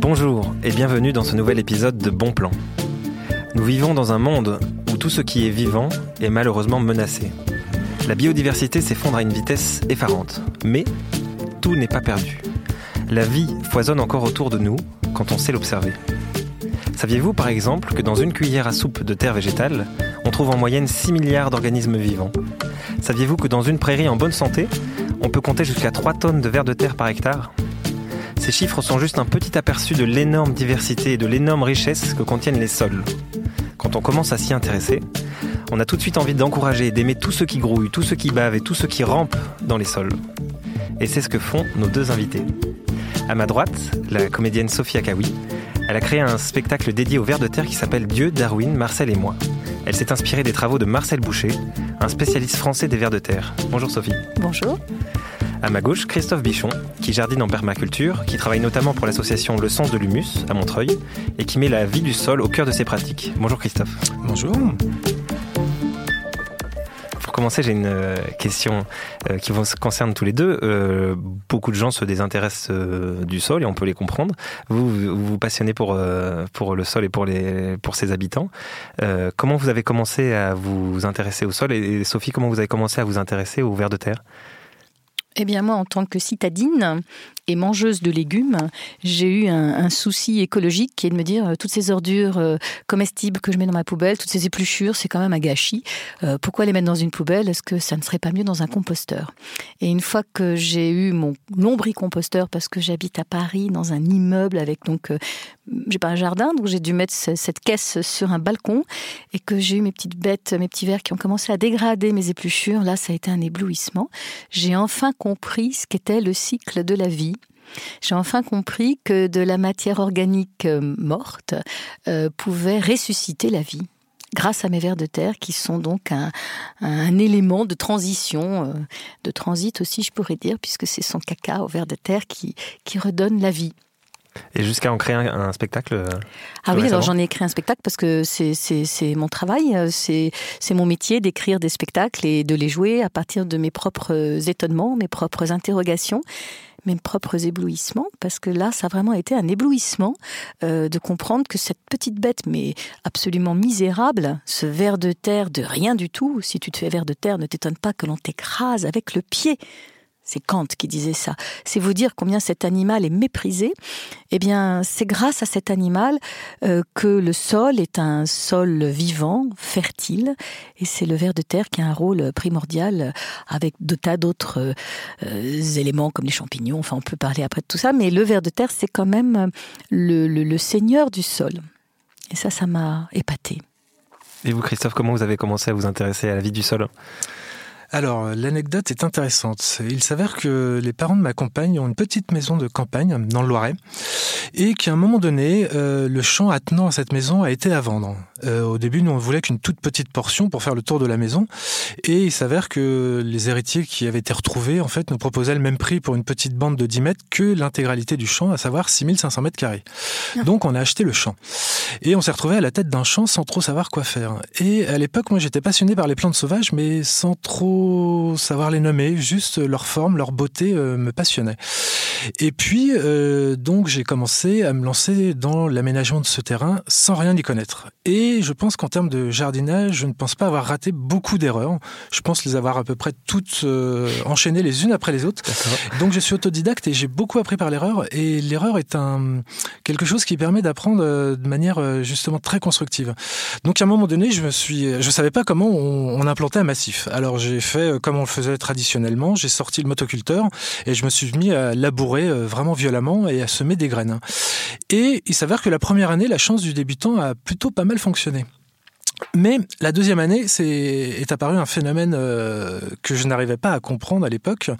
Bonjour et bienvenue dans ce nouvel épisode de Bon Plan. Nous vivons dans un monde où tout ce qui est vivant est malheureusement menacé. La biodiversité s'effondre à une vitesse effarante, mais tout n'est pas perdu. La vie foisonne encore autour de nous quand on sait l'observer. Saviez-vous par exemple que dans une cuillère à soupe de terre végétale, on trouve en moyenne 6 milliards d'organismes vivants? Saviez-vous que dans une prairie en bonne santé, on peut compter jusqu'à 3 tonnes de vers de terre par hectare Ces chiffres sont juste un petit aperçu de l'énorme diversité et de l'énorme richesse que contiennent les sols. Quand on commence à s'y intéresser, on a tout de suite envie d'encourager et d'aimer tout ce qui grouille, tout ce qui bave et tout ce qui rampe dans les sols. Et c'est ce que font nos deux invités. À ma droite, la comédienne Sophia Kawi. Elle a créé un spectacle dédié aux vers de terre qui s'appelle Dieu, Darwin, Marcel et moi. Elle s'est inspirée des travaux de Marcel Boucher, un spécialiste français des vers de terre. Bonjour Sophie. Bonjour. À ma gauche, Christophe Bichon, qui jardine en permaculture, qui travaille notamment pour l'association Le Sens de l'Humus à Montreuil et qui met la vie du sol au cœur de ses pratiques. Bonjour Christophe. Bonjour. Commencer, j'ai une euh, question euh, qui vous concerne tous les deux. Euh, beaucoup de gens se désintéressent du sol et on peut les comprendre. Vous vous, passionnez pour, pour le sol et pour, les, pour ses habitants. comment vous avez commencé à vous intéresser au sol et, Sophie, comment vous avez commencé à vous intéresser aux vers de terre? Eh bien moi, en tant que citadine, et mangeuse de légumes, j'ai eu un, souci écologique qui est de me dire euh, toutes ces ordures euh, comestibles que je mets dans ma poubelle, toutes ces épluchures, c'est quand même un gâchis. Euh, pourquoi les mettre dans une poubelle? Est-ce que ça ne serait pas mieux dans un composteur? Et une fois que j'ai eu mon lombricomposteur, parce que j'habite à Paris dans un immeuble avec donc j'ai pas un jardin, donc j'ai dû mettre cette caisse sur un balcon et que j'ai eu mes petites bêtes, mes petits vers qui ont commencé à dégrader mes épluchures. Là, ça a été un éblouissement. J'ai enfin compris ce qu'était le cycle de la vie j'ai enfin compris que de la matière organique euh, morte euh, pouvait ressusciter la vie grâce à mes vers de terre qui sont donc un, élément de transition, euh, de transit aussi je pourrais dire, puisque c'est son caca au vers de terre qui, qui redonne la vie. Et jusqu'à en créer un, spectacle Ah oui, alors j'en ai écrit un spectacle parce que c'est mon travail, c'est mon métier d'écrire des spectacles et de les jouer à partir de mes propres étonnements, mes propres interrogations mes propres éblouissements, parce que là, ça a vraiment été un éblouissement euh, de comprendre que cette petite bête, mais absolument misérable, ce ver de terre de rien du tout, si tu te fais ver de terre, ne t'étonne pas que l'on t'écrase avec le pied. C'est Kant qui disait ça. C'est vous dire combien cet animal est méprisé. Eh bien, c'est grâce à cet animal euh, que le sol est un sol vivant, fertile, et c'est le ver de terre qui a un rôle primordial avec de tas d'autres euh, éléments comme les champignons. Enfin, on peut parler après de tout ça, mais le ver de terre, c'est quand même le, le seigneur du sol. Et ça, ça m'a épaté. Et vous, Christophe, comment vous avez commencé à vous intéresser à la vie du sol? Alors, l'anecdote est intéressante. Il s'avère que les parents de ma compagne ont une petite maison de campagne dans le Loiret et qu'à un moment donné, euh, le champ attenant à cette maison a été à vendre. Euh, au début, nous, on voulait qu'une toute petite portion pour faire le tour de la maison et il s'avère que les héritiers qui avaient été retrouvés, en fait, nous proposaient le même prix pour une petite bande de 10 mètres que l'intégralité du champ, à savoir 6500 mètres carrés. Ah. Donc, on a acheté le champ. Et on s'est retrouvé à la tête d'un champ sans trop savoir quoi faire. Et à l'époque, moi, j'étais passionné par les plantes sauvages, mais sans trop savoir les nommer, juste leur forme, leur beauté euh, me passionnait. Et puis, euh, donc, j'ai commencé à me lancer dans l'aménagement de ce terrain sans rien y connaître. Et je pense qu'en termes de jardinage, je ne pense pas avoir raté beaucoup d'erreurs. Je pense les avoir à peu près toutes euh, enchaînées les unes après les autres. Donc, je suis autodidacte et j'ai beaucoup appris par l'erreur. Et l'erreur est un quelque chose qui permet d'apprendre de manière justement très constructive. Donc, à un moment donné, je me suis, je savais pas comment on, on implantait un massif. Alors, j'ai euh, comme on le faisait traditionnellement. J'ai sorti le motoculteur et je me suis mis à labourer euh, vraiment violemment et à semer des graines. Et il s'avère que la première année, la chance du débutant a plutôt pas mal fonctionné. Mais la deuxième année, c'est est apparu un phénomène euh, que je n'arrivais pas à comprendre à l'époque.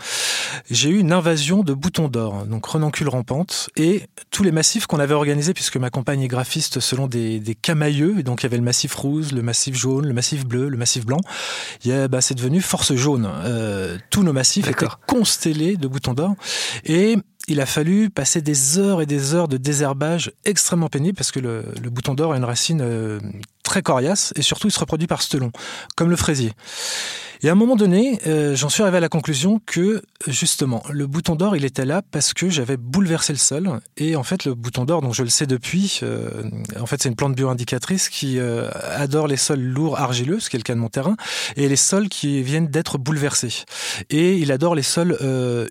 J'ai eu une invasion de boutons d'or, donc renoncule rampante, et tous les massifs qu'on avait organisés, puisque ma compagne est graphiste selon des, des camailleux, et donc il y avait le massif rouge, le massif jaune, le massif bleu, le massif blanc. Bah, c'est devenu force jaune. Euh, tous nos massifs étaient constellés de boutons d'or, et il a fallu passer des heures et des heures de désherbage extrêmement pénible parce que le, bouton d'or a une racine euh, très coriace et surtout il se reproduit par stelon, comme le fraisier. Et à un moment donné, euh, j'en suis arrivé à la conclusion que justement, le bouton d'or, il était là parce que j'avais bouleversé le sol. Et en fait, le bouton d'or, dont je le sais depuis, euh, en fait, c'est une plante bioindicatrice qui euh, adore les sols lourds, argileux, ce qui est le cas de mon terrain, et les sols qui viennent d'être bouleversés. Et il adore les sols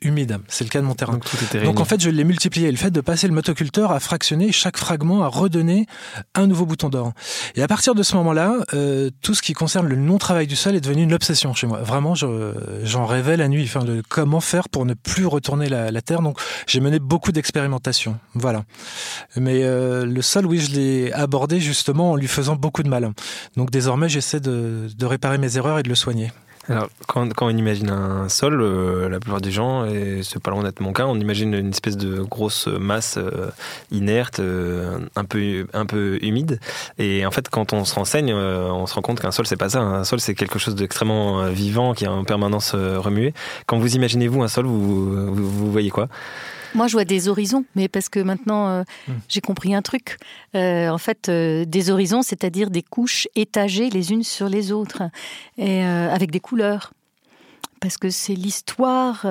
humides, c'est le cas de mon terrain. Donc, Donc en fait, je l'ai multiplié. le fait de passer le motoculteur à fractionner chaque fragment, à redonner un nouveau bouton d'or. Et à partir de ce moment-là, tout ce qui concerne le non-travail du sol est devenu une obsession moi. Vraiment, j'en rêvais la nuit. Enfin, comment faire pour ne plus retourner la, terre. Donc, j'ai mené beaucoup d'expérimentations. Voilà. Mais euh, le sol, oui, je l'ai abordé justement en lui faisant beaucoup de mal. Donc, désormais, j'essaie de réparer mes erreurs et de le soigner. Alors, quand, on imagine un sol, euh, la plupart des gens, et c'est pas loin d'être mon cas, on imagine une espèce de grosse masse euh, inerte, euh, un, peu, un peu humide. Et en fait, quand on se renseigne, on se rend compte qu'un sol, c'est pas ça. Un sol, c'est quelque chose d'extrêmement vivant qui est en permanence remué. Quand vous imaginez, vous, un sol, vous, vous voyez quoi? Moi, je vois des horizons, mais parce que maintenant, euh, hmm. j'ai compris un truc. Euh, en fait, euh, des horizons, c'est-à-dire des couches étagées les unes sur les autres, et avec des couleurs. Parce que c'est l'histoire,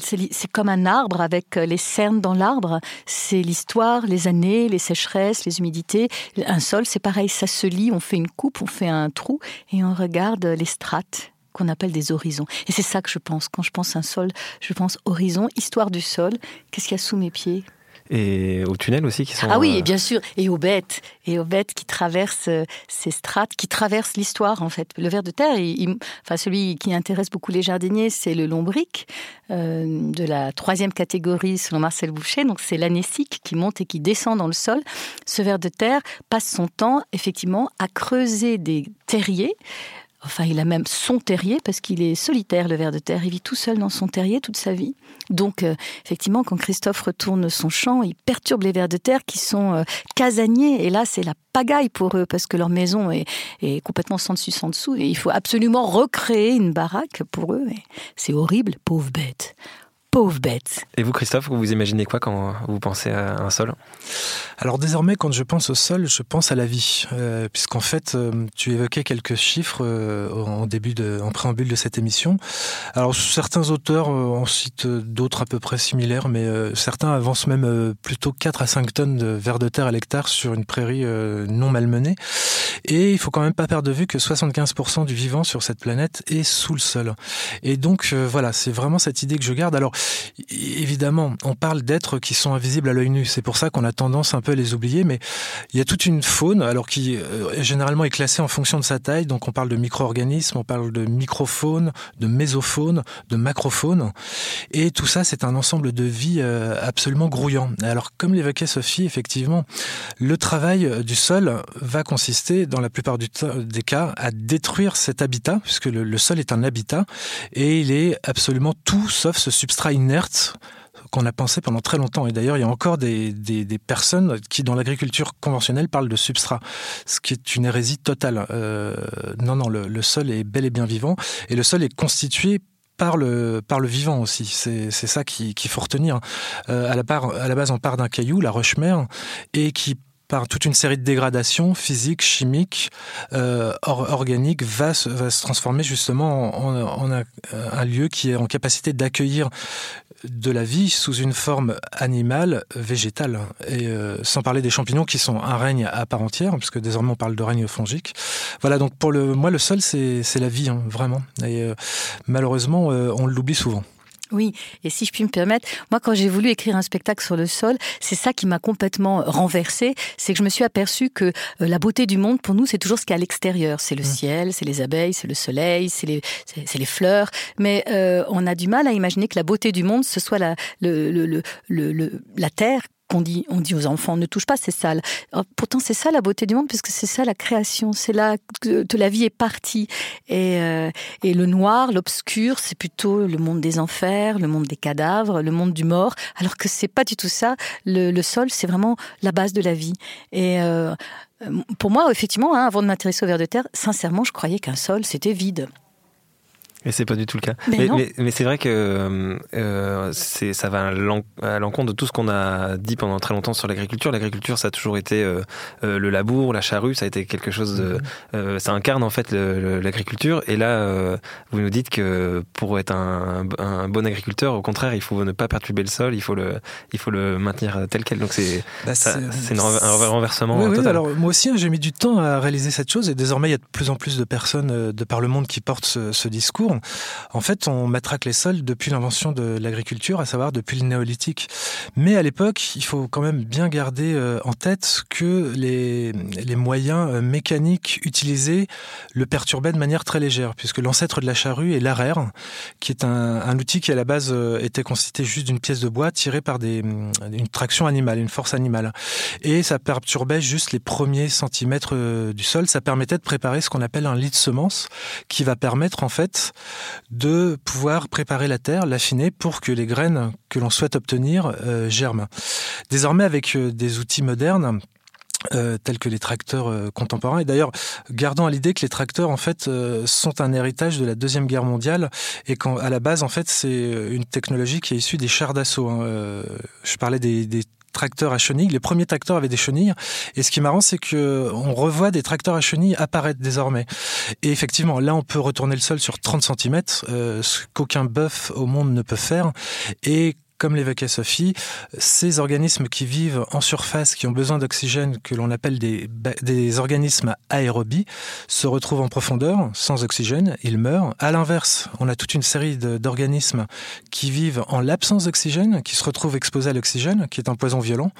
c'est comme un arbre avec les cernes dans l'arbre. C'est l'histoire, les années, les sécheresses, les humidités. Un sol, c'est pareil, ça se lit, on fait une coupe, on fait un trou et on regarde les strates qu'on appelle des horizons. Et c'est ça que je pense. Quand je pense un sol, je pense horizon, histoire du sol. Qu'est-ce qu'il y a sous mes pieds? Et aux tunnels aussi qui sont. Ah oui, euh, bien sûr, et aux bêtes, et aux bêtes qui traversent euh, ces strates, qui traversent l'histoire en fait. Le ver de terre, enfin celui qui intéresse beaucoup les jardiniers, c'est le lombric euh, de la troisième catégorie selon Marcel Boucher. Donc c'est l'anécique qui monte et qui descend dans le sol. Ce ver de terre passe son temps effectivement à creuser des terriers Enfin, il a même son terrier parce qu'il est solitaire, le ver de terre. Il vit tout seul dans son terrier toute sa vie. Donc, euh, effectivement, quand Christophe retourne son champ, il perturbe les vers de terre qui sont euh, casaniers. Et là, c'est la pagaille pour eux parce que leur maison est, est, complètement sans dessus, sans dessous. Et il faut absolument recréer une baraque pour eux. C'est horrible, pauvre bête pauvre bête. Et vous, Christophe, vous imaginez quoi quand vous pensez à un sol Alors désormais, quand je pense au sol, je pense à la vie, euh, puisqu'en fait, euh, tu évoquais quelques chiffres euh, en début de, en préambule de cette émission. Alors certains auteurs en citent d'autres à peu près similaires, mais certains avancent même plutôt 4 à 5 tonnes de vers de terre à l'hectare sur une prairie non malmenée. Et il faut quand même pas perdre de vue que 75% du vivant sur cette planète est sous le sol. Et donc voilà, c'est vraiment cette idée que je garde. Alors évidemment, on parle d'êtres qui sont invisibles à l'œil nu. C'est pour ça qu'on a tendance un peu à les oublier. Mais il y a toute une faune, alors qui euh, généralement est classée en fonction de sa taille. Donc on parle de micro-organismes, on parle de microfaune, de mésofaune, de macrofaune. Et tout ça, c'est un ensemble de vie euh, absolument grouillant. Alors comme l'évoquait Sophie, effectivement, le travail euh, du sol va consister, dans la plupart des cas, à détruire cet habitat, puisque le, le sol est un habitat, et il est absolument tout sauf ce substrat inerte qu'on a pensé pendant très longtemps. Et d'ailleurs, il y a encore des, des, personnes qui, dans l'agriculture conventionnelle, parlent de substrat, ce qui est une hérésie totale. Euh, non, non, le, sol est bel et bien vivant, et le sol est constitué par le, par le vivant aussi. C'est ça qu'il faut retenir. Euh, à, la à la base, on part d'un caillou, la roche-mère, et qui toute une série de dégradations physiques, chimiques, euh, organiques, va se, transformer justement en, un, un, lieu qui est en capacité d'accueillir de la vie sous une forme animale, végétale, et euh, sans parler des champignons qui sont un règne à part entière, puisque désormais on parle de règne fongique. Voilà, donc pour le, moi le sol c'est la vie, hein, vraiment. Et euh, malheureusement euh, on l'oublie souvent. Oui, et si je puis me permettre, moi quand j'ai voulu écrire un spectacle sur le sol, c'est ça qui m'a complètement renversé, c'est que je me suis aperçu que euh, la beauté du monde pour nous c'est toujours ce qu'il y a à l'extérieur, c'est le mmh. ciel, c'est les abeilles, c'est le soleil, c'est les, les fleurs, mais euh, on a du mal à imaginer que la beauté du monde ce soit la, le, le, le, la terre on dit, on dit aux enfants, ne touche pas, c'est sale. pourtant, c'est ça la beauté du monde, puisque c'est ça la création, c'est là que, la vie est partie. Et, euh, et le noir, l'obscur, c'est plutôt le monde des enfers, le monde des cadavres, le monde du mort, alors que c'est pas du tout ça. Le, sol, c'est vraiment la base de la vie. Et euh, pour moi, effectivement, hein, avant de m'intéresser au ver de terre, sincèrement, je croyais qu'un sol, c'était vide. Et c'est pas du tout le cas. Mais, mais, c'est vrai que euh, ça va à l'encontre de tout ce qu'on a dit pendant très longtemps sur l'agriculture. L'agriculture, ça a toujours été euh, euh, le labour, la charrue, ça a été quelque chose de. Mhm. ça incarne en fait l'agriculture. Et là, vous nous dites que pour être un, un, bon agriculteur, au contraire, il faut ne pas perturber le sol, il faut le, il faut le maintenir tel quel. Donc c'est bah, un renversement. Oui, oui, alors moi aussi, hein, j'ai mis du temps à réaliser cette chose et désormais, il y a de plus en plus de personnes de par le monde qui portent ce, ce discours. En fait, on matraque les sols depuis l'invention de l'agriculture, à savoir depuis le néolithique. Mais à l'époque, il faut quand même bien garder euh, en tête que les, moyens euh, mécaniques utilisés le perturbaient de manière très légère, puisque l'ancêtre de la charrue est l'arère, qui est un, outil qui à la base euh, était constitué juste d'une pièce de bois tirée par des, une traction animale, une force animale. Et ça perturbait juste les premiers centimètres du sol. Ça permettait de préparer ce qu'on appelle un lit de semence, qui va permettre en fait de pouvoir préparer la terre, l'affiner pour que les graines que l'on souhaite obtenir euh, germent. Désormais, avec euh, des outils modernes, euh, tels que les tracteurs contemporains. Et d'ailleurs, gardons à l'idée que les tracteurs, en fait, sont un héritage de la Deuxième Guerre mondiale et qu'à la base, en fait, c'est une technologie qui est issue des chars d'assaut. Hein. je parlais des, des tracteurs à chenilles. Les premiers tracteurs avaient des chenilles. Et ce qui est marrant, c'est que on revoit des tracteurs à chenilles apparaître désormais. Et effectivement, là, on peut retourner le sol sur 30 cm, euh, ce qu'aucun bœuf au monde ne peut faire. Et comme l'évoquait Sophie, ces organismes qui vivent en surface, qui ont besoin d'oxygène, que l'on appelle des, organismes aérobies, se retrouvent en profondeur, sans oxygène, ils meurent. À l'inverse, on a toute une série d'organismes qui vivent en l'absence d'oxygène, qui se retrouvent exposés à l'oxygène, qui est un poison violent.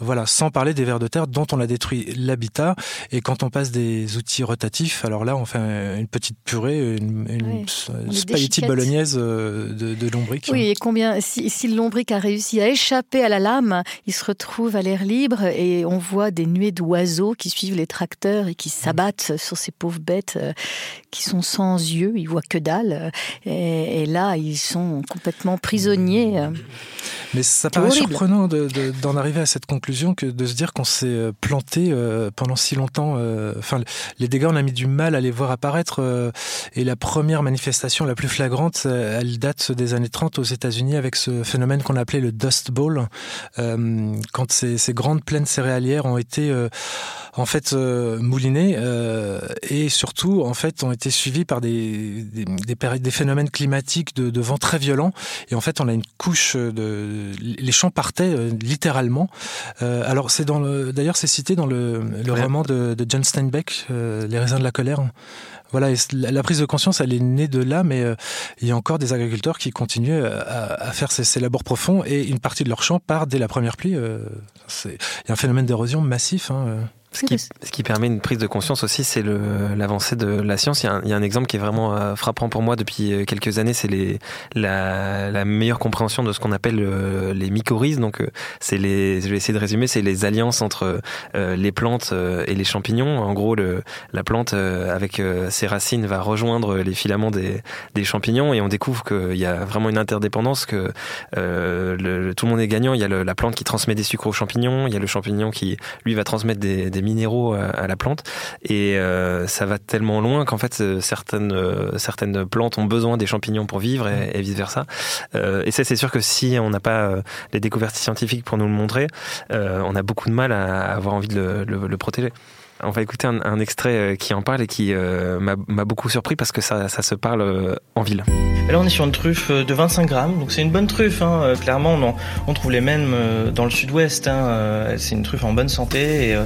Voilà, sans parler des vers de terre dont on a détruit l'habitat. Et quand on passe des outils rotatifs, alors là, on fait une petite purée, une, une spaghetti bolognaise euh, de, de lombric. Oui, et combien, si, si, le lombric a réussi à échapper à la lame, il se retrouve à l'air libre et on voit des nuées d'oiseaux qui suivent les tracteurs et qui s'abattent sur ces pauvres bêtes euh, qui sont sans yeux, ils voient que dalle. Et, et là, ils sont complètement prisonniers. Mais ça paraît surprenant d'en de, arriver à cette conclusion que de se dire qu'on s'est euh, planté euh, pendant si longtemps. Euh, enfin, les dégâts, on a mis du mal à les voir apparaître. et la première manifestation la plus flagrante, elle date des années 30 aux États-Unis avec ce phénomène qu'on appelait le Dust Bowl, quand ces, grandes plaines céréalières ont été en fait moulinés euh, et surtout en fait ont été suivis par des phénomènes climatiques de, de, vent très violents et en fait on a une couche de les champs partaient littéralement euh, alors c'est dans le d'ailleurs c'est cité dans le, le ouais. roman de, de John Steinbeck euh, les raisins de la colère voilà, la prise de conscience, elle est née de là, mais euh, il y a encore des agriculteurs qui continuent à, à faire ces, ces, labors profonds et une partie de leur champ part dès la première pluie. Euh, il y a un phénomène d'érosion massif. Hein, euh. Ce qui, ce qui, permet une prise de conscience aussi, c'est l'avancée de la science. Il y, a un, il y, a un, exemple qui est vraiment euh, frappant pour moi depuis euh, quelques années, c'est la, la, meilleure compréhension de ce qu'on appelle euh, les mycorhizes. Donc, c'est les, je vais essayer de résumer, c'est les alliances entre les plantes et les champignons. En gros, le, la plante avec ses racines va rejoindre les filaments des, des champignons et on découvre qu'il y a vraiment une interdépendance, que le, tout le monde est gagnant. Il y a le, la plante qui transmet des sucres aux champignons, il y a le champignon qui lui va transmettre des, des minéraux à, la plante. Et euh, ça va tellement loin qu'en fait euh, certaines euh, certaines plantes ont besoin des champignons pour vivre et, et vice versa euh, et ça c'est sûr que si on n'a pas euh, les découvertes scientifiques pour nous le montrer euh, on a beaucoup de mal à avoir envie de le, le, le protéger on va écouter un, extrait euh, qui en parle et qui euh, m'a beaucoup surpris parce que ça, se parle euh, en ville. Là, on est sur une truffe de 25 grammes, donc c'est une bonne truffe. Hein. Clairement, on, trouve les mêmes dans le sud-ouest. Hein. C'est une truffe en bonne santé et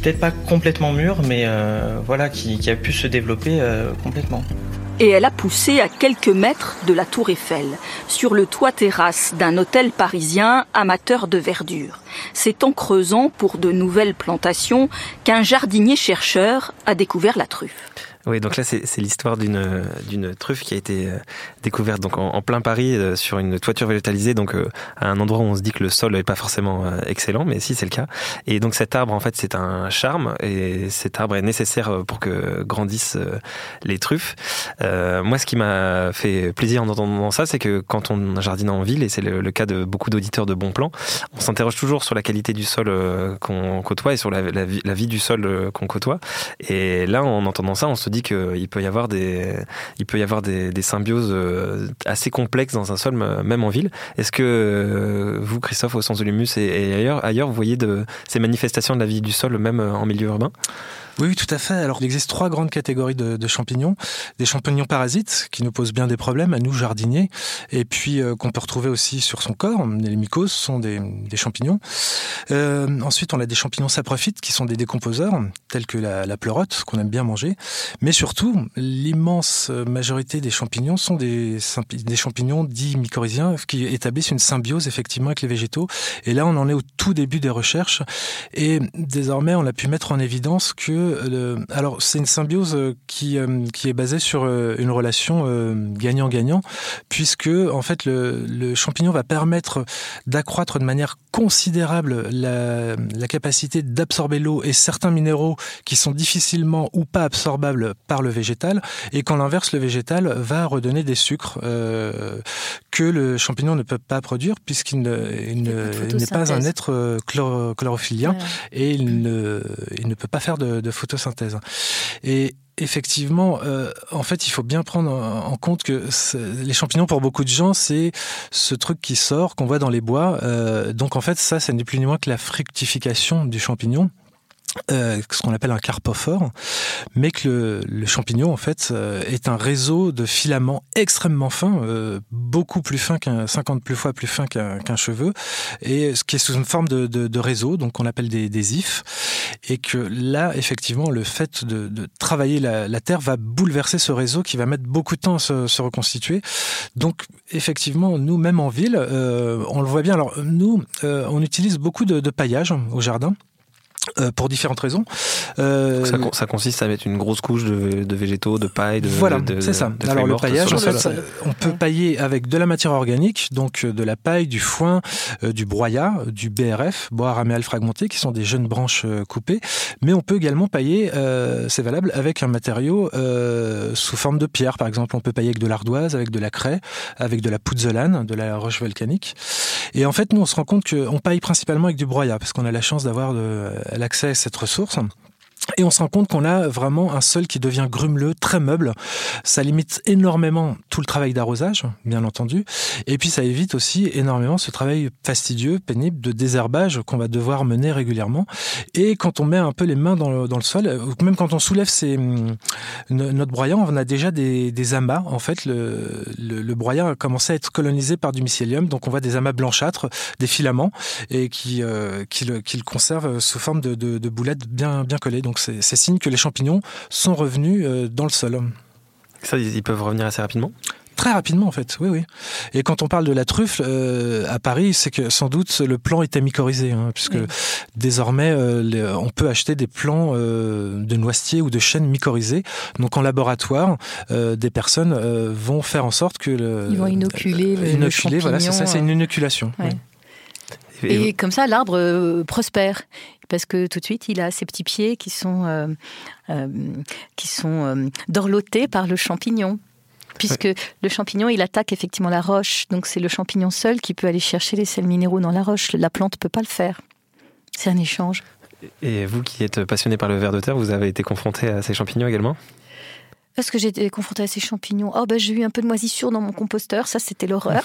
peut-être pas complètement mûre, mais voilà, qui, a pu se développer complètement et elle a poussé à quelques mètres de la tour Eiffel, sur le toit terrasse d'un hôtel parisien amateur de verdure. C'est en creusant pour de nouvelles plantations qu'un jardinier chercheur a découvert la truffe. Oui, donc là, c'est l'histoire d'une d'une truffe qui a été euh, découverte donc en, plein Paris euh, sur une toiture végétalisée, donc euh, à un endroit où on se dit que le sol n'est pas forcément excellent, mais si c'est le cas. Et donc cet arbre, en fait, c'est un charme et cet arbre est nécessaire pour que grandissent les truffes. Moi, ce qui m'a fait plaisir en entendant ça, c'est que quand on jardine en ville, et c'est le, cas de beaucoup d'auditeurs de bons plans, on s'interroge toujours sur la qualité du sol qu'on côtoie et sur la, la vie du sol qu'on côtoie. Et là, en entendant ça, on se dit qu'il peut y avoir des, il peut y avoir des, des, symbioses assez complexes dans un sol, même en ville. Est-ce que vous, Christophe, au sens de l'humus et, ailleurs, vous voyez ces manifestations de la vie du sol, même en milieu urbain? Oui, tout à fait. Alors, il existe trois grandes catégories de, champignons. Des champignons parasites, qui nous posent bien des problèmes à nous, jardiniers, et puis euh, qu'on peut retrouver aussi sur son corps. Les mycoses sont des, champignons. Euh, ensuite, on a des champignons saprophytes, qui sont des décomposeurs, tels que la, pleurote, qu'on aime bien manger. Mais surtout, l'immense majorité des champignons sont des, des champignons dits mycorhiziens, qui établissent une symbiose, effectivement, avec les végétaux. Et là, on en est au tout début des recherches. Et désormais, on a pu mettre en évidence que alors c'est une symbiose euh, qui, euh, qui est basée sur euh, une relation gagnant-gagnant, puisque en fait le, champignon va permettre d'accroître de manière considérable la, la capacité d'absorber l'eau et certains minéraux qui sont difficilement ou pas absorbables par le végétal, et qu'en l'inverse le végétal va redonner des sucres que le champignon ne peut pas produire puisqu'il n'est pas un être chlorophylien et il ne, il ne peut pas faire de, de photosynthèse. Et effectivement, euh, en fait, il faut bien prendre en compte que les champignons, pour beaucoup de gens, c'est ce truc qui sort, qu'on voit dans les bois. Euh, donc, en fait, ça, ce n'est plus ni moins que la fructification du champignon. Euh, ce qu'on appelle un carpophore, mais que le, champignon en fait euh, est un réseau de filaments extrêmement fins, euh, beaucoup plus fin qu'un 50 plus fois plus fin qu'un cheveu, et ce qui est sous une forme de, de, de réseau, donc on appelle des, des, ifs, et que là effectivement le fait de, de travailler la, la, terre va bouleverser ce réseau qui va mettre beaucoup de temps à se, se reconstituer. Donc effectivement nous même en ville, on le voit bien. Alors nous on utilise beaucoup de, de paillage au jardin. Euh, pour différentes raisons. Euh, ça, consiste à mettre une grosse couche de, de végétaux, de paille, de voilà, c'est ça. Alors le paillage, on peut pailler avec de la matière organique, donc euh, de la paille, du foin, euh, du broyat, du BRF, bois raméal fragmenté, qui sont des jeunes branches coupées. Mais on peut également pailler, c'est valable, avec un matériau sous forme de pierre. Par exemple, on peut pailler avec de l'ardoise, avec de la craie, avec de la pouzzolane, de la roche volcanique. Et en fait, nous, on se rend compte qu'on paille principalement avec du broyat, parce qu'on a la chance d'avoir de l'accès à cette ressource. Et on se rend compte qu'on a vraiment un sol qui devient grumeleux, très meuble. Ça limite énormément tout le travail d'arrosage, bien entendu. Et puis ça évite aussi énormément ce travail fastidieux, pénible de désherbage qu'on va devoir mener régulièrement. Et quand on met un peu les mains dans le, dans le sol, même quand on soulève ces, notre broyat, on a déjà des, des amas. En fait, le, le, broyat a commencé à être colonisé par du mycélium. Donc on voit des amas blanchâtres, des filaments, et qui, euh, qui, le, qui le conservent sous forme de, de, de boulettes bien, bien collées. C'est signe que les champignons sont revenus euh, dans le sol. Ça, ils peuvent revenir assez rapidement? Très rapidement, en fait, oui, oui. Et quand on parle de la truffe euh, à Paris, c'est que sans doute le plan était mycorhizé, hein, puisque désormais euh, on peut acheter des plants de noisetiers ou de chênes mycorhizés. Donc en laboratoire, des personnes vont faire en sorte que le, ils vont inoculer, le, inoculer, voilà, c'est ça, c'est une inoculation. Et, comme ça, l'arbre prospère parce que tout de suite, il a ses petits pieds qui sont, euh, euh, qui sont euh, dorlotés par le champignon. Puisque le champignon, il attaque effectivement la roche. Donc c'est le champignon seul qui peut aller chercher les sels minéraux dans la roche. La plante ne peut pas le faire. C'est un échange. Et vous qui êtes passionné par le ver de terre, vous avez été confronté à ces champignons également? Est-ce que j'ai été confrontée à ces champignons Oh ben j'ai eu un peu de moisissure dans mon composteur, ça c'était l'horreur.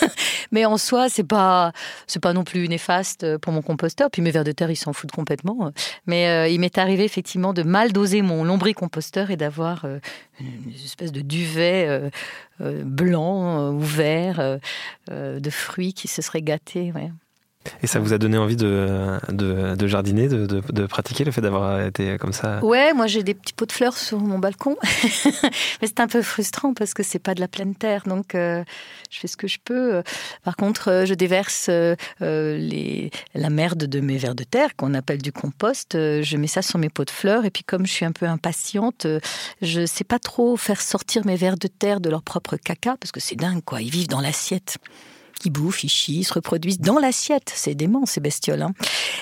Mais en soi, c'est pas c'est pas non plus néfaste pour mon composteur. Puis mes vers de terre, ils s'en foutent complètement. Mais euh, il m'est arrivé effectivement de mal doser mon lombricomposteur et d'avoir euh, une espèce de duvet euh, blanc ou vert de fruits qui se seraient gâtés. Ouais. Et ça vous a donné envie de, de, jardiner, de, de, pratiquer le fait d'avoir été comme ça Ouais, moi j'ai des petits pots de fleurs sur mon balcon. Mais c'est un peu frustrant parce que c'est pas de la pleine terre. Donc euh, je fais ce que je peux. Par contre, euh, je déverse euh, la merde de mes vers de terre, qu'on appelle du compost. Je mets ça sur mes pots de fleurs. Et puis comme je suis un peu impatiente, je sais pas trop faire sortir mes vers de terre de leur propre caca parce que c'est dingue quoi. Ils vivent dans l'assiette. Ils bouffent, ils chient, ils se reproduisent dans l'assiette. C'est dément, ces bestioles. Hein.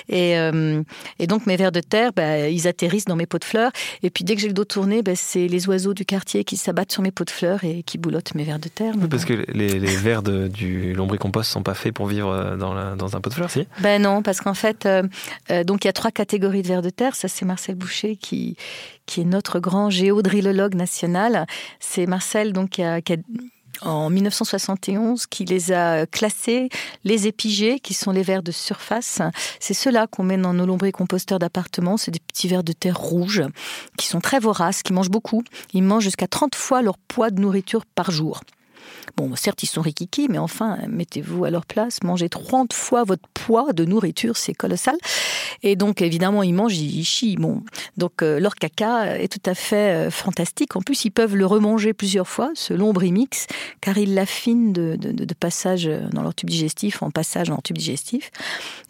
Et, euh, et, donc, mes vers de terre, bah, ils atterrissent dans mes pots de fleurs. Et puis, dès que j'ai le dos tourné, bah, c'est les oiseaux du quartier qui s'abattent sur mes pots de fleurs et qui boulottent mes vers de terre. parce que les, les vers de, du lombricompost sont pas faits pour vivre euh, dans, dans un pot de fleurs, si? Ben non, parce qu'en fait, euh, donc il y a trois catégories de vers de terre. Ça, c'est Marcel Boucher qui, qui est notre grand géodrillologue national. C'est Marcel donc qui a, qui a en 1971 qui les a classés, les épigés, qui sont les vers de surface. C'est ceux-là qu'on met dans nos lombricomposteurs d'appartements. C'est des petits vers de terre rouge qui sont très voraces, qui mangent beaucoup. Ils mangent jusqu'à 30 fois leur poids de nourriture par jour. Bon, certes, ils sont rikiki, mais enfin, mettez-vous à leur place, mangez 30 fois votre poids de nourriture, c'est colossal. Et donc, évidemment, ils mangent, ils chient. Bon. Donc, euh, leur caca est tout à fait euh, fantastique. En plus, ils peuvent le remanger plusieurs fois, ce lombrimix, car ils l'affinent de, passage dans leur tube digestif en passage dans leur tube digestif.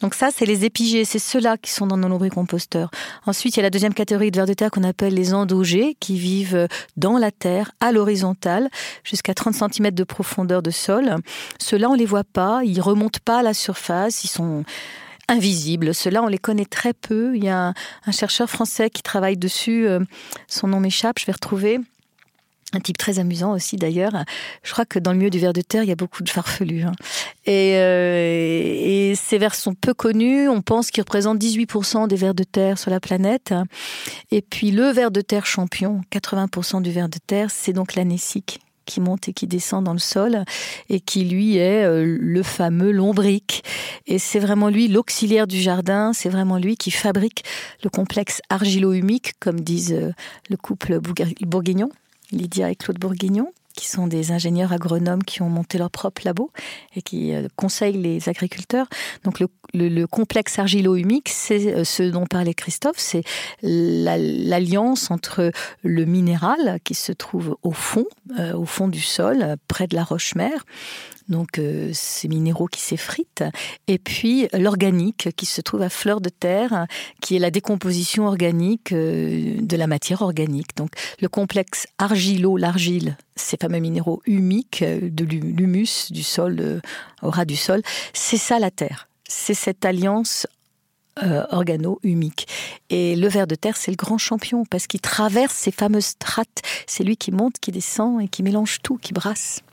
Donc, ça, c'est les épigés. C'est ceux-là qui sont dans nos lombricomposteurs. Ensuite, il y a la deuxième catégorie de vers de terre qu'on appelle les endogés, qui vivent dans la terre, à l'horizontale, jusqu'à 30 cm de profondeur de sol. Ceux-là, on les voit pas, ils remontent pas à la surface, ils sont invisibles. Ceux-là, on les connaît très peu. Il y a un, chercheur français qui travaille dessus. Euh, son nom m'échappe, je vais retrouver. Un type très amusant aussi d'ailleurs. Je crois que dans le milieu du ver de terre, il y a beaucoup de farfelus. Hein. Euh, et, ces vers sont peu connus. On pense qu'ils représentent 18% des vers de terre sur la planète. Et puis le ver de terre champion, 80% du ver de terre, c'est donc l'anécique qui monte et qui descend dans le sol et qui lui est euh, le fameux lombric. Et c'est vraiment lui l'auxiliaire du jardin, c'est vraiment lui qui fabrique le complexe argilo-humique, comme disent euh, le couple bourguignon, Lydia et Claude Bourguignon qui sont des ingénieurs agronomes qui ont monté leur propre labo et qui euh, conseillent les agriculteurs. Donc le, complexe argilo-humique, c'est euh, ce dont parlait Christophe, c'est l'alliance entre le minéral qui se trouve au fond, euh, au fond du sol, près de la roche-mère, donc euh, ces minéraux qui s'effritent, et puis l'organique qui se trouve à fleur de terre, qui est la décomposition organique euh, de la matière organique. Donc le complexe argilo, l'argile, ces fameux minéraux humiques euh, de l'humus du sol, au ras du sol, c'est ça la terre. C'est cette alliance organo-humique. Et le ver de terre, c'est le grand champion parce qu'il traverse ces fameuses strates. C'est lui qui monte, qui descend et qui mélange tout, qui brasse.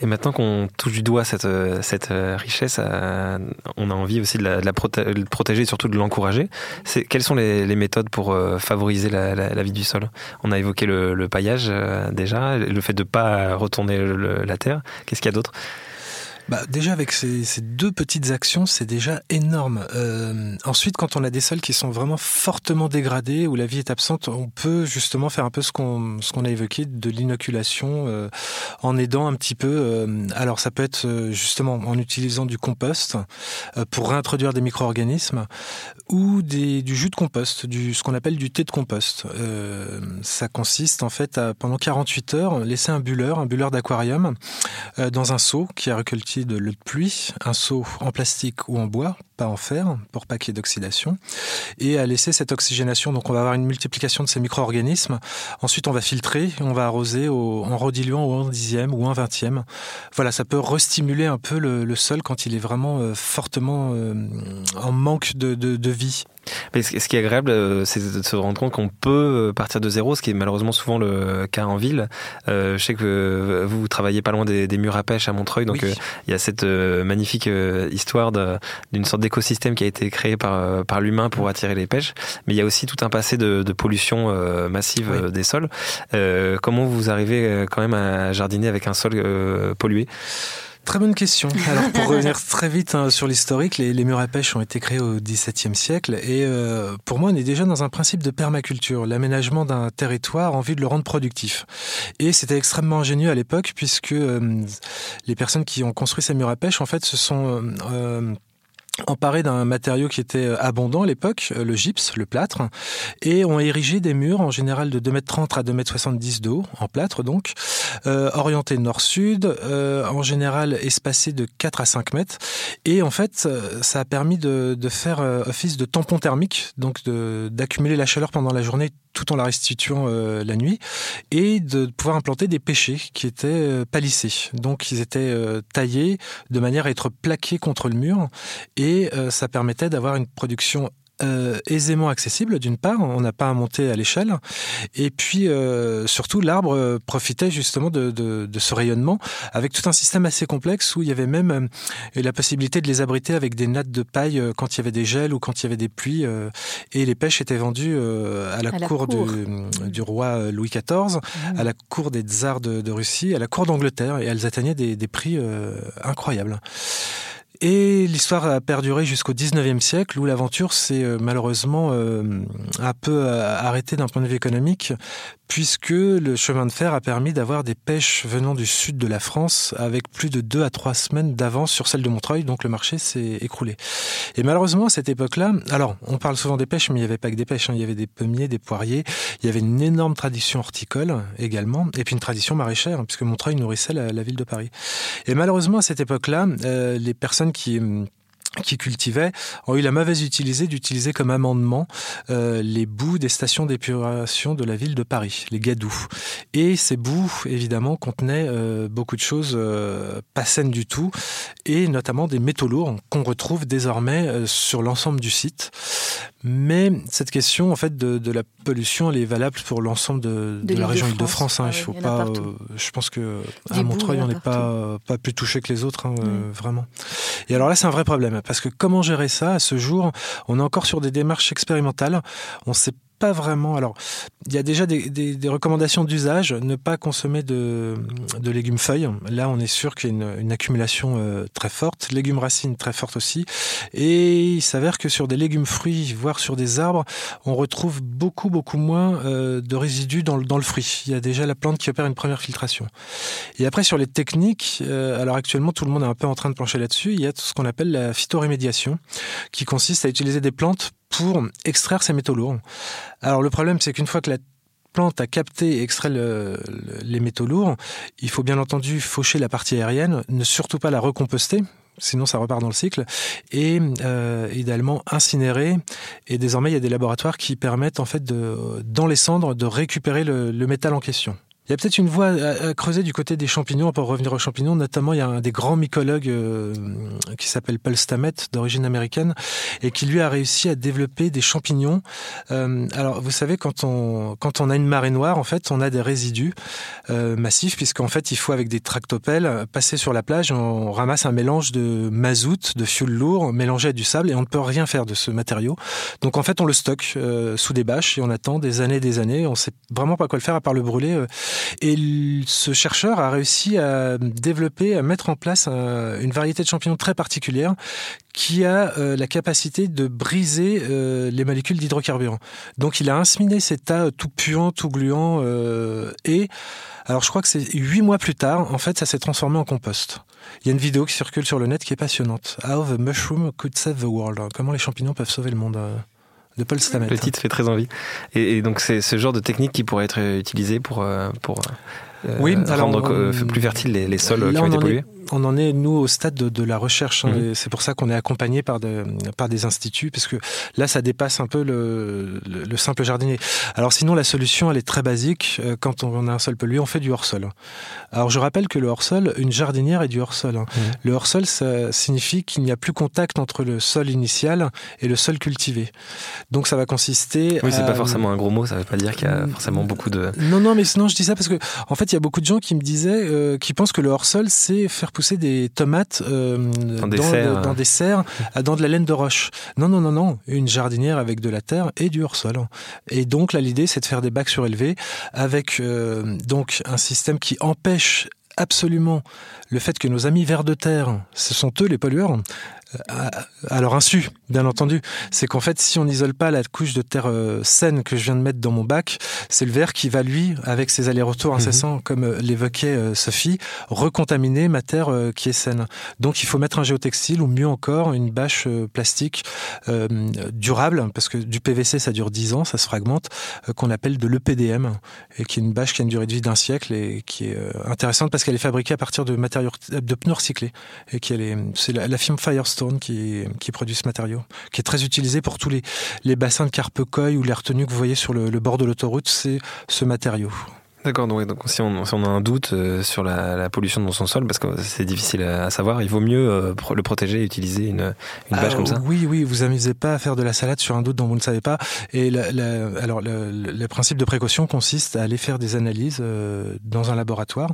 Et maintenant qu'on touche du doigt cette, euh, euh, richesse, euh, on a envie aussi de la, protéger et surtout de l'encourager. Quelles sont les, méthodes pour favoriser la, vie du sol? On a évoqué le, le paillage déjà, le fait de ne pas retourner la terre. Qu'est-ce qu'il y a d'autre? Bah, déjà avec ces, deux petites actions, c'est déjà énorme. Euh, ensuite, quand on a des sols qui sont vraiment fortement dégradés, où la vie est absente, on peut justement faire un peu ce qu'on qu'on a évoqué de l'inoculation euh, en aidant un petit peu. Euh, alors ça peut être euh, justement en utilisant du compost euh, pour réintroduire des micro-organismes ou des, du jus de compost, du ce qu'on appelle du thé de compost. ça consiste en fait à pendant 48 heures laisser un bulleur, un bulleur d'aquarium dans un seau qui a de l'eau de pluie, un seau en plastique ou en bois, pas en fer, pour pas qu'il y ait d'oxydation, et à laisser cette oxygénation. Donc on va avoir une multiplication de ces micro-organismes. Ensuite on va filtrer, on va arroser en rediluant au un dixième ou un vingtième. Voilà, ça peut restimuler un peu le, sol quand il est vraiment euh, fortement euh, en manque de vie. Mais ce qui est agréable, euh, c'est de se rendre compte qu'on peut partir de zéro, ce qui est malheureusement souvent le cas en ville. Euh, je sais que vous travaillez pas loin des, murs à pêche à Montreuil, donc euh, il y a cette magnifique histoire d'une sorte d'écosystème qui a été créé par, par l'humain pour attirer les pêches. Mais il y a aussi tout un passé de, de pollution massive des sols. comment vous arrivez quand même à jardiner avec un sol pollué? Très bonne question. Alors pour revenir très vite hein, sur l'historique, les, murs à pêche ont été créés au XVIIe siècle et euh, pour moi on est déjà dans un principe de permaculture, l'aménagement d'un territoire en vue de le rendre productif. Et c'était extrêmement ingénieux à l'époque puisque euh, les personnes qui ont construit ces murs à pêche en fait se sont euh, emparés d'un matériau qui était euh, abondant à l'époque, euh, le gypse, le plâtre, et ont érigé des murs en général de 2,30 m à 2,70 m de haut, en plâtre donc, euh, orientés nord-sud, euh, en général espacés de 4 à 5 mètres. Et en fait, ça a permis de, de faire office de tampon thermique, donc d'accumuler la chaleur pendant la journée tout en la restituant la nuit, et de pouvoir implanter des pêchers qui étaient palissés. Donc ils étaient taillés de manière à être plaqués contre le mur, et ça permettait d'avoir une production euh, aisément accessible d'une part, on n'a pas à monter à l'échelle, et puis euh, surtout l'arbre euh, profitait justement de, de, de, ce rayonnement avec tout un système assez complexe où il y avait même la possibilité de les abriter avec des nattes de paille quand il y avait des gels ou quand il y avait des pluies, et les pêches étaient vendues à la, cour, Du, du, roi Louis XIV, mmh. à la cour des tsars de, de, Russie, à la cour d'Angleterre, et elles atteignaient des, des prix incroyables. Et l'histoire a perduré jusqu'au 19e siècle où l'aventure s'est euh, malheureusement euh, un peu euh, arrêtée d'un point de vue économique puisque le chemin de fer a permis d'avoir des pêches venant du sud de la France avec plus de deux à trois semaines d'avance sur celle de Montreuil, donc le marché s'est écroulé. Et malheureusement, à cette époque-là, alors on parle souvent des pêches, mais il n'y avait pas que des pêches, hein. il y avait des pommiers, des poiriers, il y avait une énorme tradition horticole également, et puis une tradition maraîchère, puisque Montreuil nourrissait la, ville de Paris. Et malheureusement, à cette époque-là, les personnes qui qui cultivaient ont eu la mauvaise utilisée d'utiliser comme amendement euh, les boues des stations d'épuration de la ville de Paris, les gadous. Et ces boues, évidemment, contenaient euh, beaucoup de choses euh, pas saines du tout, et notamment des métaux lourds qu'on retrouve désormais euh, sur l'ensemble du site. Mais cette question, en fait, de, de la pollution, elle est valable pour l'ensemble de, de, la région Île-de-France. Hein. il faut pas. je pense que à Montreuil, on n'est pas pas plus touché que les autres, hein, vraiment. Et alors là, c'est un vrai problème parce que comment gérer ça? À ce jour On est encore sur des démarches expérimentales. On sait pas vraiment. Alors, il y a déjà des, des, des recommandations d'usage. Ne pas consommer de, de, légumes feuilles. Là, on est sûr qu'il y a une, une accumulation euh, très forte. Légumes racines très forte aussi. Et il s'avère que sur des légumes fruits, voire sur des arbres, on retrouve beaucoup, beaucoup moins euh, de résidus dans, dans, le fruit. Il y a déjà la plante qui opère une première filtration. Et après, sur les techniques, euh, alors actuellement, tout le monde est un peu en train de plancher là-dessus. Il y a tout ce qu'on appelle la phytorémédiation, qui consiste à utiliser des plantes pour extraire ces métaux lourds. Alors le problème, c'est qu'une fois que la plante a capté et extrait le, les métaux lourds, il faut bien entendu faucher la partie aérienne, ne surtout pas la recomposter, sinon ça repart dans le cycle, et euh, idéalement incinérer. Et désormais, il y a des laboratoires qui permettent en fait dans les cendres de récupérer le métal en question. Il y a peut-être une voie à, creuser du côté des champignons, pour revenir aux champignons. Notamment, il y a un des grands mycologues euh, qui s'appelle Paul Stammet, d'origine américaine, et qui lui a réussi à développer des champignons. Euh, alors, vous savez, quand on quand on a une marée noire, en fait, on a des résidus euh, massifs, puisqu'en fait, il faut avec des tractopelles passer sur la plage, on ramasse un mélange de mazout, de fioul lourd, mélangé à du sable, et on ne peut rien faire de ce matériau. Donc, en fait, on le stocke euh, sous des bâches et on attend des années, et des années. On sait vraiment pas quoi le faire à part le brûler. Euh, et ce chercheur a réussi à développer, à mettre en place une variété de champignons très particulière qui a euh, la capacité de briser euh, les molécules d'hydrocarbures. Donc il a inseminé ces tas tout puants, tout gluants, euh, et alors je crois que c'est huit mois plus tard, en fait, ça s'est transformé en compost. Il y a une vidéo qui circule sur le net qui est passionnante. How the mushroom could save the world. Comment les champignons peuvent sauver le monde de Paul Stamets. Le titre fait très envie. Et, et donc c'est ce genre de technique qui pourrait être utilisé pour, pour euh, oui, rendre euh, plus fertiles les, les sols qui ont été pollués on en est, nous, au stade de, de la recherche. Hein, mhm. C'est pour ça qu'on est accompagné par, de, par des instituts, parce que là, ça dépasse un peu le, le, le, simple jardinier. Alors sinon, la solution, elle est très basique. Euh, quand on a un sol pollué, on fait du hors-sol. Alors je rappelle que le hors-sol, une jardinière est du hors-sol. Hein. Mhm. Le hors-sol, ça signifie qu'il n'y a plus contact entre le sol initial et le sol cultivé. Donc ça va consister Oui, c'est pas forcément un gros mot, ça veut pas dire qu'il y a forcément beaucoup de... Non, non, mais sinon, je dis ça parce que, en fait, il y a beaucoup de gens qui me disaient, euh, qui pensent que le hors-sol, c'est faire pousser des tomates euh, dans, des serres, dans, des serres, dans de la laine de roche. Non, non, non, non. Une jardinière avec de la terre et du hors-sol. Et donc là, l'idée, c'est de faire des bacs surélevés avec euh, donc un système qui empêche absolument le fait que nos amis vers de terre, ce sont eux les pollueurs, à, leur insu, bien entendu. C'est qu'en fait, si on n'isole pas la couche de terre euh, saine que je viens de mettre dans mon bac, c'est le verre qui va, lui, avec ses allers-retours mhm. incessants, comme euh, l'évoquait euh, Sophie, recontaminer ma terre qui est saine. Donc, il faut mettre un géotextile ou mieux encore, une bâche plastique durable, parce que du PVC, ça dure 10 ans, ça se fragmente, qu'on appelle de l'EPDM, et qui est une bâche qui a une durée de vie d'un siècle et qui est intéressante parce qu'elle est fabriquée à partir de matériaux de pneus recyclés et qui est c'est la, la firme Firestone Qui, produit ce matériau, qui est très utilisé pour tous les, bassins de carpe-coy ou les retenues que vous voyez sur le bord de l'autoroute, c'est ce matériau. D'accord, donc, si, on, si, on, a un doute euh, sur la, la, pollution dans son sol, parce que c'est difficile à savoir, il vaut mieux euh, le protéger et utiliser une, une bâche ah, comme ça Oui, oui, vous amusez pas à faire de la salade sur un doute dont vous ne savez pas. Et la, la, alors, le, principe de précaution consiste à aller faire des analyses euh, dans un laboratoire.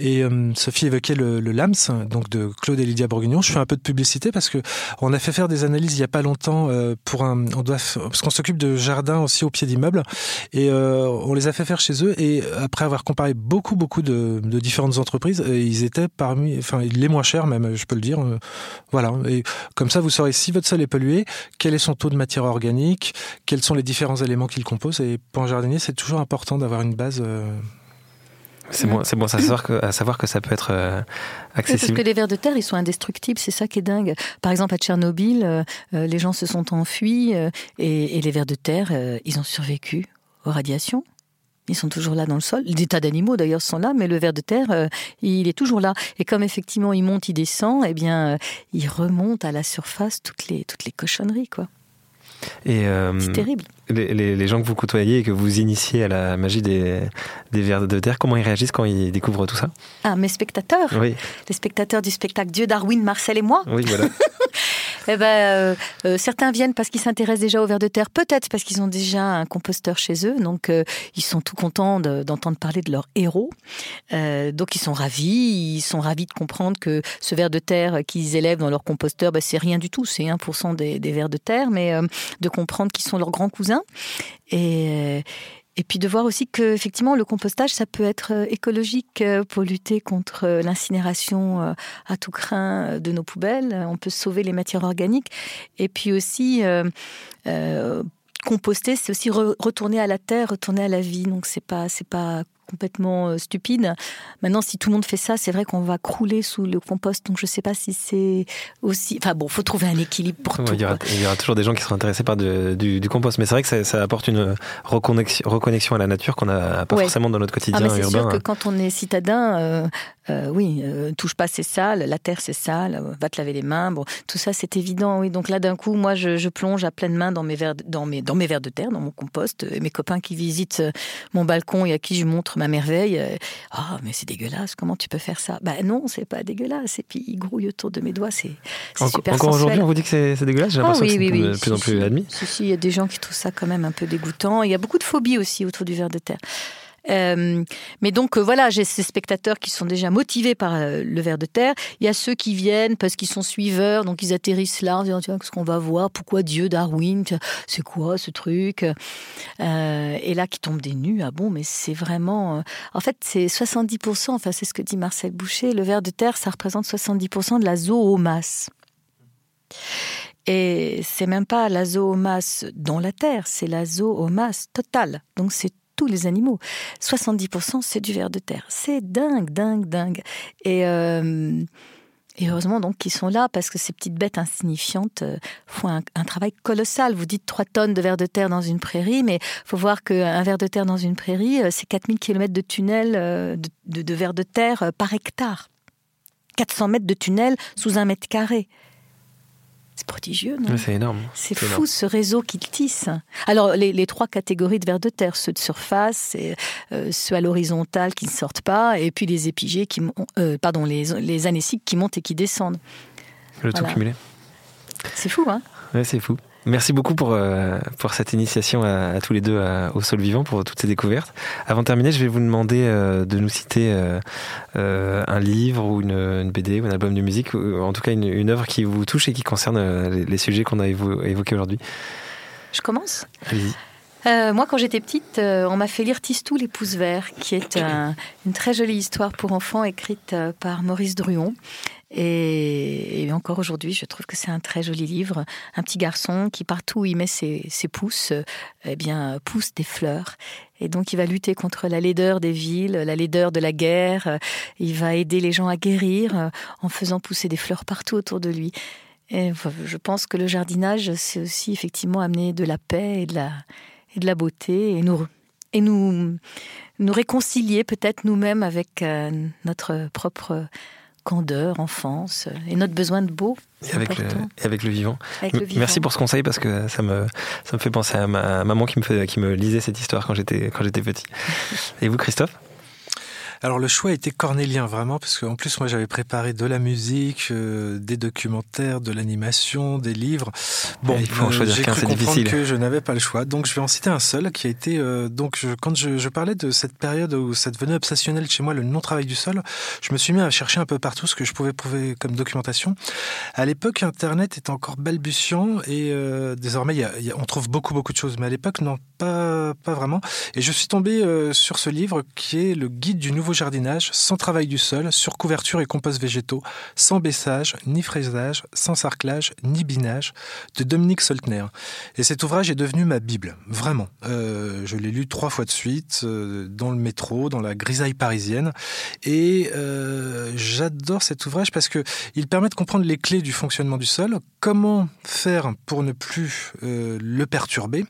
Et euh, Sophie évoquait le, le, LAMS, donc de Claude et Lydia Bourguignon. Je fais un peu de publicité parce que on a fait faire des analyses il y a pas longtemps pour un, on doit, parce qu'on s'occupe de jardins aussi au pied d'immeubles, et on les a fait faire chez eux. Et après avoir comparé beaucoup, beaucoup de, de différentes entreprises, ils étaient parmi, enfin, les moins chers même, je peux le dire. Euh, voilà. Et comme ça, vous saurez si votre sol est pollué, quel est son taux de matière organique, quels sont les différents éléments qu'il compose. Et pour un jardinier, c'est toujours important d'avoir une base. Euh... C'est bon, c'est bon à savoir, que, à savoir que ça peut être euh, accessible. parce que les vers de terre, ils sont indestructibles, c'est ça qui est dingue. Par exemple, à Tchernobyl, euh, les gens se sont enfuis et, et, les vers de terre, ils ont survécu aux radiations. Ils sont toujours là dans le sol. Des tas d'animaux d'ailleurs sont là, mais le ver de terre, euh, il est toujours là. Et comme effectivement il monte, il descend, eh bien, euh, il remonte à la surface toutes les, toutes les cochonneries, quoi. Euh, c'est terrible. Les, les, les, gens que vous côtoyez et que vous initiez à la magie des, des vers de terre, comment ils réagissent quand ils découvrent tout ça? Ah, mes spectateurs? Oui. Les spectateurs du spectacle Dieu, Darwin, Marcel et moi? Oui, voilà. eh ben, euh, euh, certains viennent parce qu'ils s'intéressent déjà aux vers de terre, peut-être parce qu'ils ont déjà un composteur chez eux, donc euh, ils sont tout contents d'entendre parler de leur héros. Euh, donc ils sont ravis, ils sont ravis de comprendre que ce ver de terre qu'ils élèvent dans leur composteur, ben, c'est rien du tout, c'est 1% des, des vers de terre, mais euh, de comprendre qu'ils sont leurs grands cousins. Et, et puis de voir aussi que effectivement le compostage ça peut être euh, écologique euh, pour lutter contre euh, l'incinération à tout craint de nos poubelles. On peut sauver les matières organiques et puis aussi composter, c'est aussi re retourner à la terre, retourner à la vie. Donc c'est pas c'est pas complètement euh, stupide. Maintenant, si tout le monde fait ça, c'est vrai qu'on va crouler sous le compost. Donc, je ne sais pas si c'est aussi. Enfin bon, faut trouver un équilibre pour ouais, tout. Il y, aura, il y, aura, toujours des gens qui seront intéressés par de, du, du, compost, mais c'est vrai que ça, ça, apporte une reconnexion, reconnexion à la nature qu'on n'a pas ouais. forcément dans notre quotidien ah, mais urbain. C'est sûr que quand on est citadin, euh, euh, oui, euh, touche pas, c'est sale, la terre c'est sale, va te laver les mains. Bon, tout ça c'est évident. Oui, donc là d'un coup, moi je, je, plonge à pleine main dans mes verres, dans mes, dans mes verres de terre, dans mon compost. Et mes copains qui visitent mon balcon et à qui je montre ma merveille. Ah, oh, mais c'est dégueulasse. Comment tu peux faire ça? Ben non, c'est pas dégueulasse. Et puis il grouille autour de mes doigts. C'est super Encore aujourd'hui, on vous dit que c'est dégueulasse. J'ai l'impression ah, oui, que c'est oui, de oui. plus en plus admis. Si, si, il y a des gens qui trouvent ça quand même un peu dégoûtant. Il y a beaucoup de phobie aussi autour du verre de terre. Euh, mais donc euh, voilà, j'ai ces spectateurs qui sont déjà motivés par euh, le ver de terre. Il y a ceux qui viennent parce qu'ils sont suiveurs, donc ils atterrissent là en disant tiens, qu'est-ce qu'on va voir? Pourquoi Dieu, Darwin? C'est quoi ce truc? Et là qui tombent des nues. Ah bon, mais c'est vraiment. En fait, c'est 70%, enfin c'est ce que dit Marcel Boucher, le ver de terre, ça représente 70% de la zoomasse. Et c'est même pas la zoomasse dans la terre, c'est la zoomasse totale. Donc c'est les animaux. 70% c'est du ver de terre. C'est dingue, dingue, dingue. Et, euh, et heureusement donc qu'ils sont là parce que ces petites bêtes insignifiantes euh, font un, travail colossal. Vous dites 3 tonnes de ver de terre dans une prairie, mais faut voir qu'un ver de terre dans une prairie, euh, c'est 4000 km de tunnel euh, de, de, de de terre par hectare. 400 mètres de tunnel sous un mètre carré. C'est prodigieux, non C'est énorme. C'est fou énorme. ce réseau qu'ils tissent. Alors, les, les, trois catégories de vers de terre, ceux de surface, et, euh, ceux à l'horizontale qui ne sortent pas, et puis les épigées, qui, euh, pardon, les, les anéciques qui montent et qui descendent. Le voilà. tout cumulé. C'est fou, hein? Ouais, c'est fou. Merci beaucoup pour, euh, pour cette initiation à, à, tous les deux à, au sol vivant, pour toutes ces découvertes. Avant de terminer, je vais vous demander euh, de nous citer euh, un livre ou une, une, BD ou un album de musique, ou en tout cas une, une œuvre qui vous touche et qui concerne euh, les, les sujets qu'on a évo évoqués aujourd'hui. Je commence? Allez-y. Euh, moi, quand j'étais petite, euh, on m'a fait lire Tistou, les pouces verts, qui est un, une très jolie histoire pour enfants écrite euh, par Maurice Druon. Et, et encore aujourd'hui, je trouve que c'est un très joli livre. Un petit garçon qui, partout où il met ses, ses pouces, eh bien, pousse des fleurs. Et donc, il va lutter contre la laideur des villes, la laideur de la guerre. Il va aider les gens à guérir en faisant pousser des fleurs partout autour de lui. Et je pense que le jardinage, c'est aussi effectivement amener de la paix et de la, et de la beauté et nous, et nous, nous réconcilier peut-être nous-mêmes avec euh, notre propre candeur, enfance et notre besoin de beau. Et avec, le, et avec, le, vivant. Avec le vivant. Merci pour ce conseil parce que ça me, ça me fait penser à ma maman qui me, fait, qui me lisait cette histoire quand j'étais petit. Et vous, Christophe? Alors le choix était cornélien vraiment parce qu'en plus moi j'avais préparé de la musique, euh, des documentaires, de l'animation, des livres. Bon, il faut en choisir qu'un, c'est difficile. que je n'avais pas le choix, donc je vais en citer un seul qui a été euh, donc je, quand je, je, parlais de cette période où ça devenait obsessionnel chez moi le non travail du sol, je me suis mis à chercher un peu partout ce que je pouvais prouver comme documentation. À l'époque Internet était encore balbutiant et euh, désormais y a, y a, on trouve beaucoup beaucoup de choses, mais à l'époque non pas pas vraiment. Et je suis tombé sur ce livre qui est le guide du nouveau jardinage, sans travail du sol, sur couverture et compost végétaux, sans baissage, ni fraisage, sans sarclage, ni binage, de Dominique Soltner. Et cet ouvrage est devenu ma Bible, vraiment. Euh, je l'ai lu trois fois de suite, euh, dans le métro, dans la grisaille parisienne. Et euh, j'adore cet ouvrage parce que il permet de comprendre les clés du fonctionnement du sol, comment faire pour ne plus le perturber.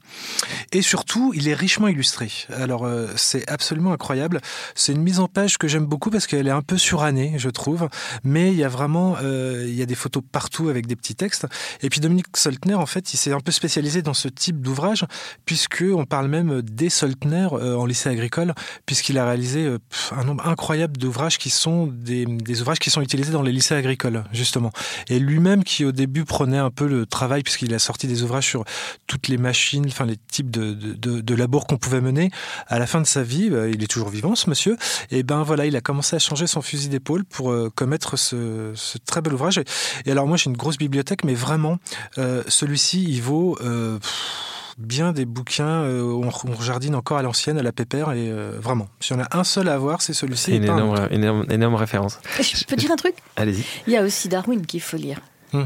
Et surtout, il est richement illustré. Alors, c'est absolument incroyable. C'est une mise en page que j'aime beaucoup parce qu'elle est un peu surannée, je trouve. Mais il y a vraiment, euh, il y a des photos partout avec des petits textes. Et puis Dominique Soltner, en fait, il s'est un peu spécialisé dans ce type d'ouvrage, puisque on parle même des Soltner euh, en lycée agricole, puisqu'il a réalisé euh, un nombre incroyable d'ouvrages qui sont des, ouvrages qui sont utilisés dans les lycées agricoles, justement. Et lui-même, qui au début prenait un peu le travail, puisqu'il a sorti des ouvrages sur toutes les machines, enfin les types de, de, de, de labour qu'on pouvait mener, à la fin de sa vie, il est toujours vivant, ce monsieur, et ben voilà, il a commencé à changer son fusil d'épaule pour euh, commettre ce, ce, très bel ouvrage. Et, et alors moi j'ai une grosse bibliothèque, mais vraiment euh, celui-ci il vaut euh, bien des bouquins euh, où on, jardine encore à l'ancienne, à la pépère, et euh, vraiment, si on a un seul à avoir, c'est celui-ci. C'est une énorme, énorme, énorme référence. Je peux dire un truc? Allez-y. Il y a aussi Darwin qu'il faut lire. Mmh,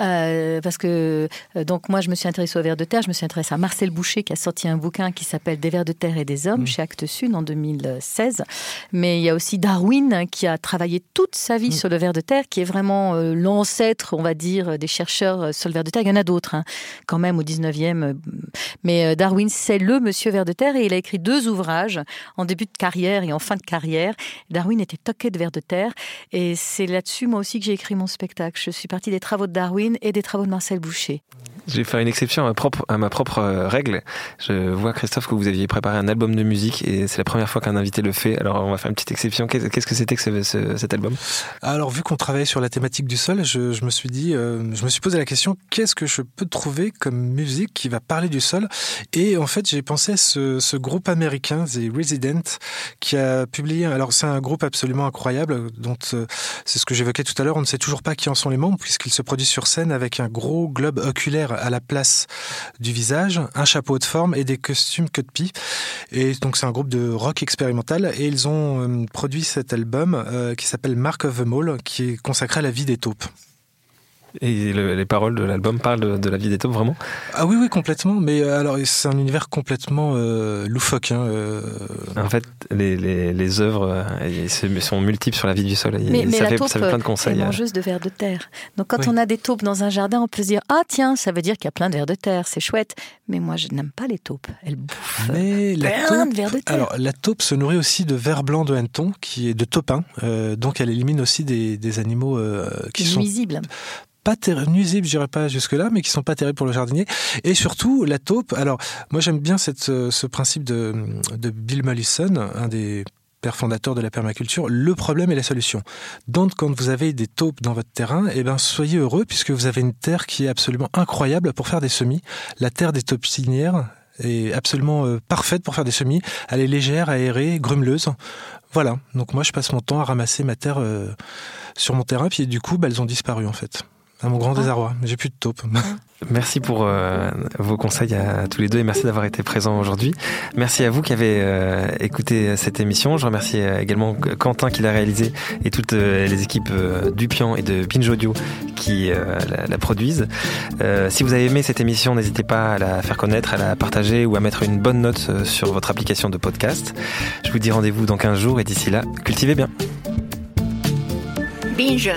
euh, parce que euh, donc moi je me suis intéressée aux vers de terre, je me suis intéressée à Marcel Boucher qui a sorti un bouquin qui s'appelle Des vers de terre et des hommes mmh. chez Actes Sud en 2016. Mais il y a aussi Darwin qui a travaillé toute sa vie mmh. sur le ver de terre, qui est vraiment euh, l'ancêtre, on va dire, des chercheurs sur le ver de terre. Il y en a d'autres hein, quand même au 19e. Mais Darwin c'est le monsieur ver de terre et il a écrit deux ouvrages en début de carrière et en fin de carrière. Darwin était toqué de vers de terre et c'est là-dessus moi aussi que j'ai écrit mon spectacle. Je suis partie des travaux de Darwin et des travaux de Marcel Boucher. Je vais faire une exception à ma propre, propre règle. Je vois, Christophe, que vous aviez préparé un album de musique et c'est la première fois qu'un invité le fait. Alors, on va faire une petite exception. Qu'est-ce que c'était que ce, ce, cet album? Alors, vu qu'on travaillait sur la thématique du sol, je, me suis dit, euh, je me suis posé la question qu'est-ce que je peux trouver comme musique qui va parler du sol? Et en fait, j'ai pensé à ce, ce, groupe américain, The Resident, qui a publié. Alors, c'est un groupe absolument incroyable, dont euh, c'est ce que j'évoquais tout à l'heure. On ne sait toujours pas qui en sont les membres, puisqu'ils se produisent sur scène avec un gros globe oculaire à la place du visage, un chapeau de forme et des costumes queue de pie. Et donc c'est un groupe de rock expérimental et ils ont euh, produit cet album euh, qui s'appelle Mark of the Mall qui est consacré à la vie des taupes. Et le, les paroles de l'album parlent de, de, la vie des taupes, vraiment? Ah oui, oui, complètement. Mais euh, alors, c'est un univers complètement euh, loufoque. Hein, euh... En fait, les, les, les œuvres euh, sont multiples sur la vie du sol. Mais, mais ça, la fait, taupe ça fait plein de conseils. est mangeuse de vers de terre. Donc, quand oui. on a des taupes dans un jardin, on peut se dire Ah, tiens, ça veut dire qu'il y a plein de vers de terre. C'est chouette. Mais moi, je n'aime pas les taupes. Elles bouffent mais plein la taupe, de vers de terre. Alors, la taupe se nourrit aussi de vers blanc de hanneton, qui est de taupin. Euh, donc, elle élimine aussi des, des animaux euh, qui sont nuisibles pas nuisibles, je dirais pas jusque-là, mais qui sont pas terribles pour le jardinier. Et surtout, la taupe. Alors, moi, j'aime bien cette, ce principe de, de Bill Mollison, un des père fondateur de la permaculture, le problème est la solution. Donc, quand vous avez des taupes dans votre terrain, eh ben, soyez heureux puisque vous avez une terre qui est absolument incroyable pour faire des semis. La terre des taupinières est absolument euh, parfaite pour faire des semis. Elle est légère, aérée, grumeleuse. Voilà. Donc, moi, je passe mon temps à ramasser ma terre euh, sur mon terrain, puis du coup, bah, elles ont disparu en fait à mon grand désarroi. J'ai plus de taupe. Merci pour euh, vos conseils à tous les deux et merci d'avoir été présents aujourd'hui. Merci à vous qui avez euh, écouté cette émission. Je remercie également Quentin qui l'a réalisé et toutes euh, les équipes euh, d'Upian et de Pinge Audio qui euh, la, la, produisent. si vous avez aimé cette émission, n'hésitez pas à la faire connaître, à la partager ou à mettre une bonne note sur votre application de podcast. Je vous dis rendez-vous dans 15 jours et d'ici là, cultivez bien. Binge